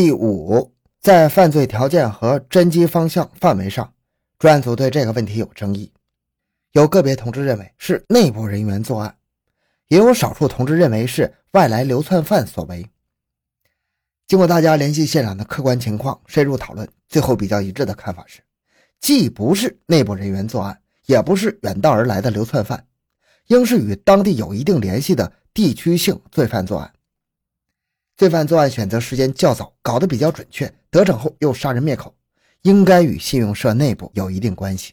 第五，在犯罪条件和侦缉方向范围上，专案组对这个问题有争议。有个别同志认为是内部人员作案，也有少数同志认为是外来流窜犯所为。经过大家联系现场的客观情况，深入讨论，最后比较一致的看法是，既不是内部人员作案，也不是远道而来的流窜犯，应是与当地有一定联系的地区性罪犯作案。罪犯作案选择时间较早，搞得比较准确，得逞后又杀人灭口，应该与信用社内部有一定关系。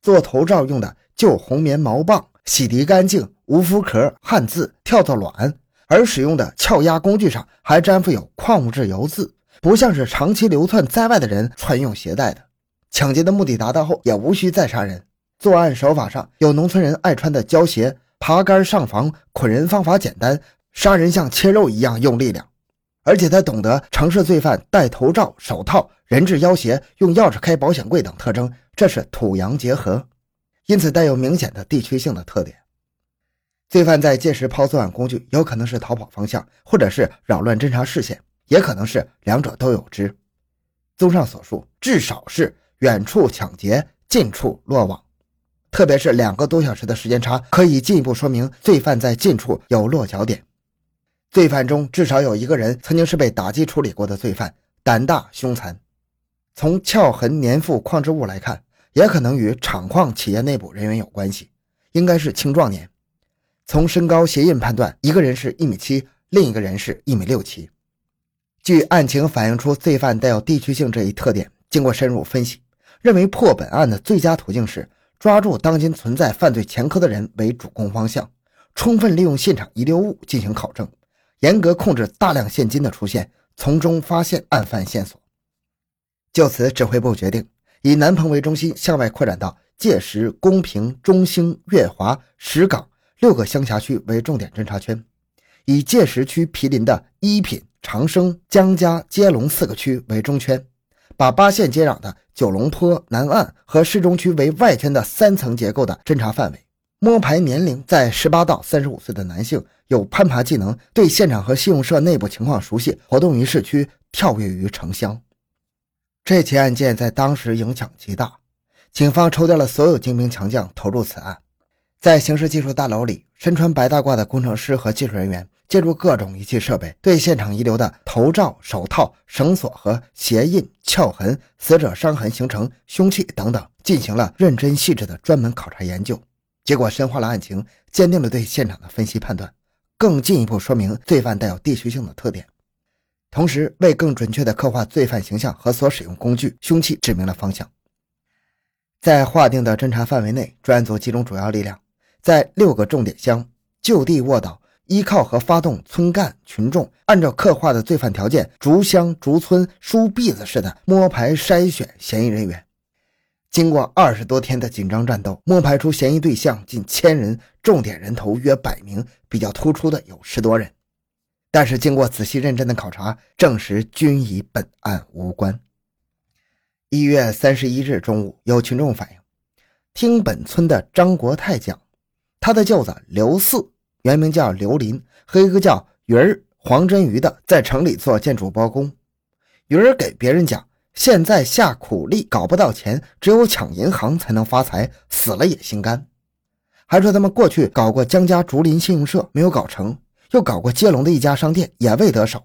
做头罩用的旧红棉毛棒，洗涤干净，无肤壳，汗渍，跳蚤卵，而使用的撬压工具上还粘附有矿物质油渍，不像是长期流窜在外的人穿用携带的。抢劫的目的达到后，也无需再杀人。作案手法上有农村人爱穿的胶鞋，爬杆上房，捆人方法简单。杀人像切肉一样用力量，而且他懂得城市罪犯戴头罩、手套、人质要挟、用钥匙开保险柜等特征，这是土洋结合，因此带有明显的地区性的特点。罪犯在届时抛作案工具，有可能是逃跑方向，或者是扰乱侦查视线，也可能是两者都有之。综上所述，至少是远处抢劫，近处落网。特别是两个多小时的时间差，可以进一步说明罪犯在近处有落脚点。罪犯中至少有一个人曾经是被打击处理过的罪犯，胆大凶残。从撬痕粘附矿质物来看，也可能与厂矿企业内部人员有关系，应该是青壮年。从身高鞋印判断，一个人是一米七，另一个人是一米六七。据案情反映出罪犯带有地区性这一特点，经过深入分析，认为破本案的最佳途径是抓住当今存在犯罪前科的人为主攻方向，充分利用现场遗留物进行考证。严格控制大量现金的出现，从中发现案犯线索。就此，指挥部决定以南鹏为中心向外扩展到界石、公平、中兴、月华、石岗六个乡辖区为重点侦查圈，以界石区毗邻的一品、长生、江家、接龙四个区为中圈，把八县接壤的九龙坡、南岸和市中区为外圈的三层结构的侦查范围。摸排年龄在十八到三十五岁的男性，有攀爬技能，对现场和信用社内部情况熟悉，活动于市区，跳跃于城乡。这起案件在当时影响极大，警方抽调了所有精兵强将投入此案。在刑事技术大楼里，身穿白大褂的工程师和技术人员，借助各种仪器设备，对现场遗留的头罩、手套、绳索和鞋印、撬痕、死者伤痕形成、凶器等等，进行了认真细致的专门考察研究。结果深化了案情，坚定了对现场的分析判断，更进一步说明罪犯带有地区性的特点，同时为更准确地刻画罪犯形象和所使用工具、凶器指明了方向。在划定的侦查范围内，专案组集中主要力量，在六个重点乡就地卧倒，依靠和发动村干群众，按照刻画的罪犯条件，逐乡逐村梳篦子似的摸排筛选嫌疑人员。经过二十多天的紧张战斗，摸排出嫌疑对象近千人，重点人头约百名，比较突出的有十多人。但是经过仔细认真的考察，证实均与本案无关。一月三十一日中午，有群众反映，听本村的张国泰讲，他的舅子刘四，原名叫刘林，和一个叫鱼儿黄真鱼的，在城里做建筑包工。鱼儿给别人讲。现在下苦力搞不到钱，只有抢银行才能发财，死了也心甘。还说他们过去搞过江家竹林信用社，没有搞成，又搞过接龙的一家商店，也未得手。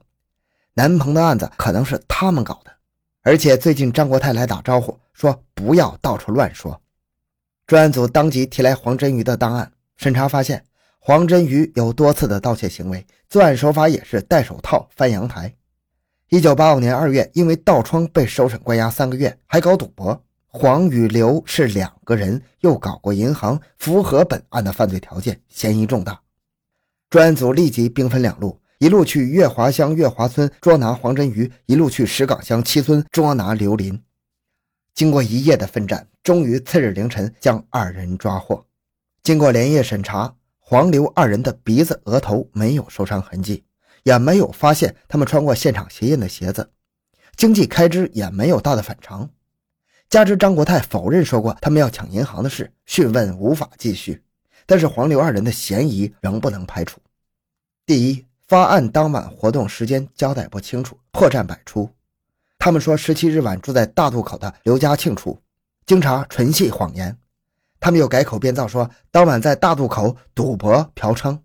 南鹏的案子可能是他们搞的，而且最近张国泰来打招呼，说不要到处乱说。专案组当即提来黄真瑜的档案，审查发现黄真瑜有多次的盗窃行为，作案手法也是戴手套翻阳台。一九八五年二月，因为盗窗被首审关押三个月，还搞赌博。黄与刘是两个人，又搞过银行，符合本案的犯罪条件，嫌疑重大。专案组立即兵分两路，一路去月华乡月华村捉拿黄真鱼，一路去石岗乡七村捉拿刘林。经过一夜的奋战，终于次日凌晨将二人抓获。经过连夜审查，黄刘二人的鼻子、额头没有受伤痕迹。也没有发现他们穿过现场鞋印的鞋子，经济开支也没有大的反常。加之张国泰否认说过他们要抢银行的事，讯问无法继续。但是黄刘二人的嫌疑仍不能排除。第一，发案当晚活动时间交代不清楚，破绽百出。他们说十七日晚住在大渡口的刘家庆处，经查纯系谎言。他们又改口编造说当晚在大渡口赌博嫖娼，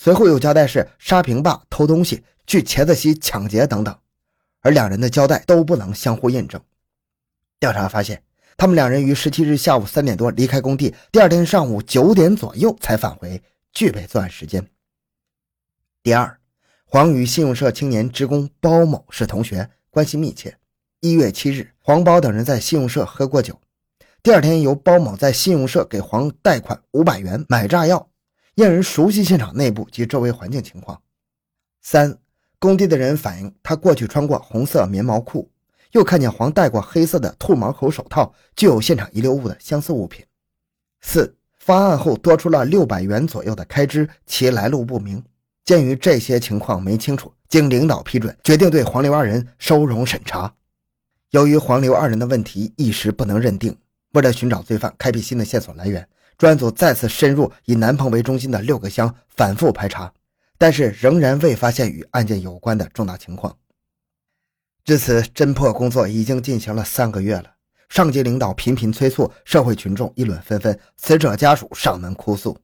随后又交代是沙坪坝偷东西、去茄子溪抢劫等等，而两人的交代都不能相互印证。调查发现，他们两人于十七日下午三点多离开工地，第二天上午九点左右才返回，具备作案时间。第二，黄与信用社青年职工包某是同学，关系密切。一月七日，黄包等人在信用社喝过酒，第二天由包某在信用社给黄贷款五百元买炸药，验人熟悉现场内部及周围环境情况。三，工地的人反映他过去穿过红色棉毛裤，又看见黄戴过黑色的兔毛口手套，具有现场遗留物的相似物品。四，发案后多出了六百元左右的开支，其来路不明。鉴于这些情况没清楚，经领导批准，决定对黄刘二人收容审查。由于黄刘二人的问题一时不能认定，为了寻找罪犯，开辟新的线索来源，专案组再次深入以南鹏为中心的六个乡反复排查，但是仍然未发现与案件有关的重大情况。至此，侦破工作已经进行了三个月了，上级领导频频催促，社会群众议论纷纷，死者家属上门哭诉。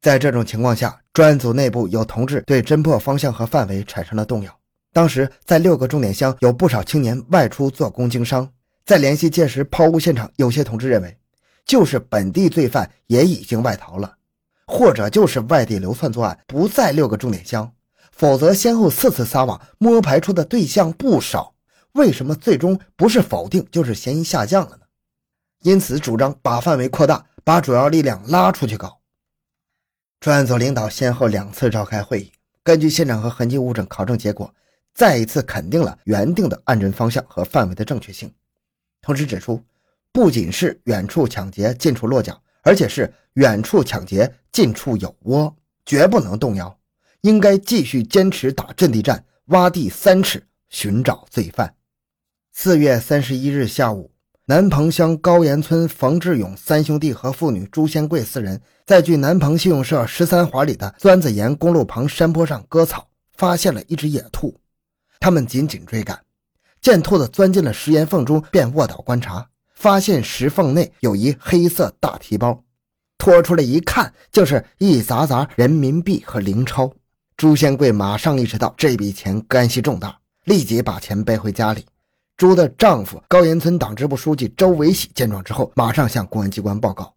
在这种情况下，专案组内部有同志对侦破方向和范围产生了动摇。当时在六个重点乡有不少青年外出做工经商，在联系届时抛物现场，有些同志认为，就是本地罪犯也已经外逃了，或者就是外地流窜作案，不在六个重点乡，否则先后四次撒网，摸排出的对象不少，为什么最终不是否定就是嫌疑下降了呢？因此主张把范围扩大，把主要力量拉出去搞。专案组领导先后两次召开会议，根据现场和痕迹物证考证结果，再一次肯定了原定的案侦方向和范围的正确性。同时指出，不仅是远处抢劫近处落脚，而且是远处抢劫近处有窝，绝不能动摇，应该继续坚持打阵地战，挖地三尺寻找罪犯。四月三十一日下午。南棚乡高岩村冯志勇三兄弟和妇女朱先贵四人，在距南棚信用社十三华里的钻子岩公路旁山坡上割草，发现了一只野兔。他们紧紧追赶，见兔子钻进了石岩缝中，便卧倒观察，发现石缝内有一黑色大提包，拖出来一看，就是一沓沓人民币和零钞。朱仙贵马上意识到这笔钱干系重大，立即把钱背回家里。朱的丈夫高岩村党支部书记周维喜见状之后，马上向公安机关报告。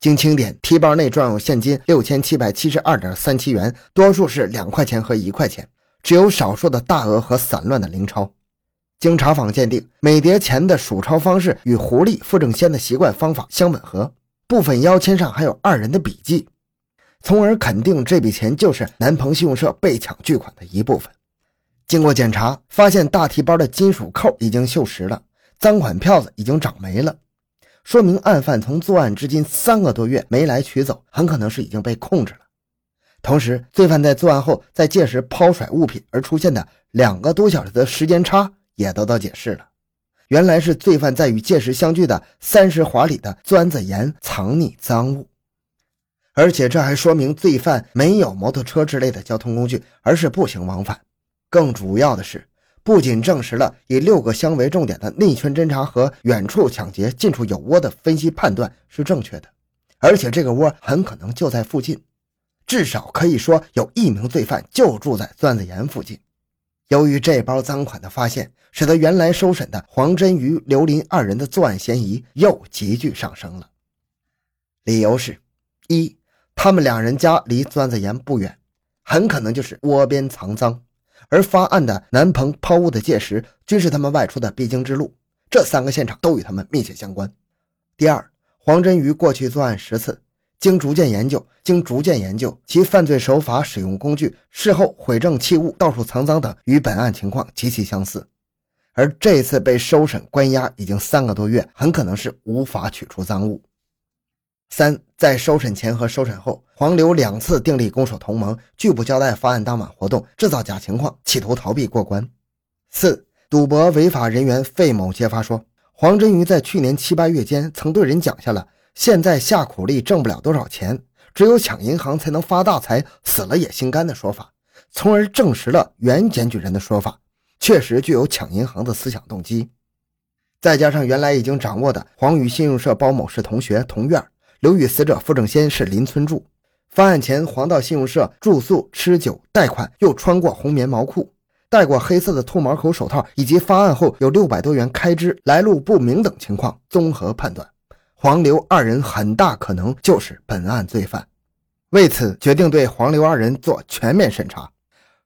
经清点，提包内装有现金六千七百七十二点三七元，多数是两块钱和一块钱，只有少数的大额和散乱的零钞。经查访鉴定，每叠钱的数钞方式与胡丽、傅正先的习惯方法相吻合，部分腰签上还有二人的笔迹，从而肯定这笔钱就是南鹏信用社被抢巨款的一部分。经过检查，发现大提包的金属扣已经锈蚀了，赃款票子已经长没了，说明案犯从作案至今三个多月没来取走，很可能是已经被控制了。同时，罪犯在作案后在届时抛甩物品而出现的两个多小时的时间差也得到解释了，原来是罪犯在与届时相聚的三十华里的钻子岩藏匿赃物，而且这还说明罪犯没有摩托车之类的交通工具，而是步行往返。更主要的是，不仅证实了以六个乡为重点的内圈侦查和远处抢劫、近处有窝的分析判断是正确的，而且这个窝很可能就在附近，至少可以说有一名罪犯就住在钻子岩附近。由于这包赃款的发现，使得原来收审的黄真瑜、刘林二人的作案嫌疑又急剧上升了。理由是：一，他们两人家离钻子岩不远，很可能就是窝边藏赃。而发案的南棚抛物的界石，均是他们外出的必经之路，这三个现场都与他们密切相关。第二，黄真瑜过去作案十次，经逐渐研究，经逐渐研究其犯罪手法、使用工具、事后毁证器物、到处藏赃等，与本案情况极其相似。而这次被收审关押已经三个多月，很可能是无法取出赃物。三，在收审前和收审后，黄刘两次订立攻守同盟，拒不交代发案当晚活动，制造假情况，企图逃避过关。四，赌博违法人员费某揭发说，黄真瑜在去年七八月间曾对人讲下了“现在下苦力挣不了多少钱，只有抢银行才能发大财，死了也心甘”的说法，从而证实了原检举人的说法，确实具有抢银行的思想动机。再加上原来已经掌握的黄与信用社包某是同学同院，刘与死者付正先是邻村住，犯案前黄到信用社住宿、吃酒、贷款，又穿过红棉毛裤，戴过黑色的兔毛口手套，以及发案后有六百多元开支、来路不明等情况，综合判断，黄刘二人很大可能就是本案罪犯。为此，决定对黄刘二人做全面审查。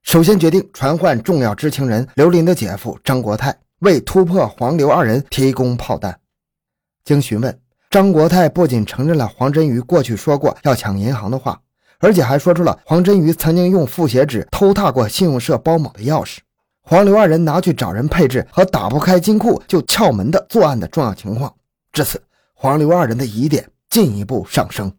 首先决定传唤重要知情人刘林的姐夫张国泰，为突破黄刘二人提供炮弹。经询问，张国泰不仅承认了黄真瑜过去说过要抢银行的话，而且还说出了黄真瑜曾经用复写纸偷踏过信用社包某的钥匙，黄刘二人拿去找人配置和打不开金库就撬门的作案的重要情况。至此，黄刘二人的疑点进一步上升。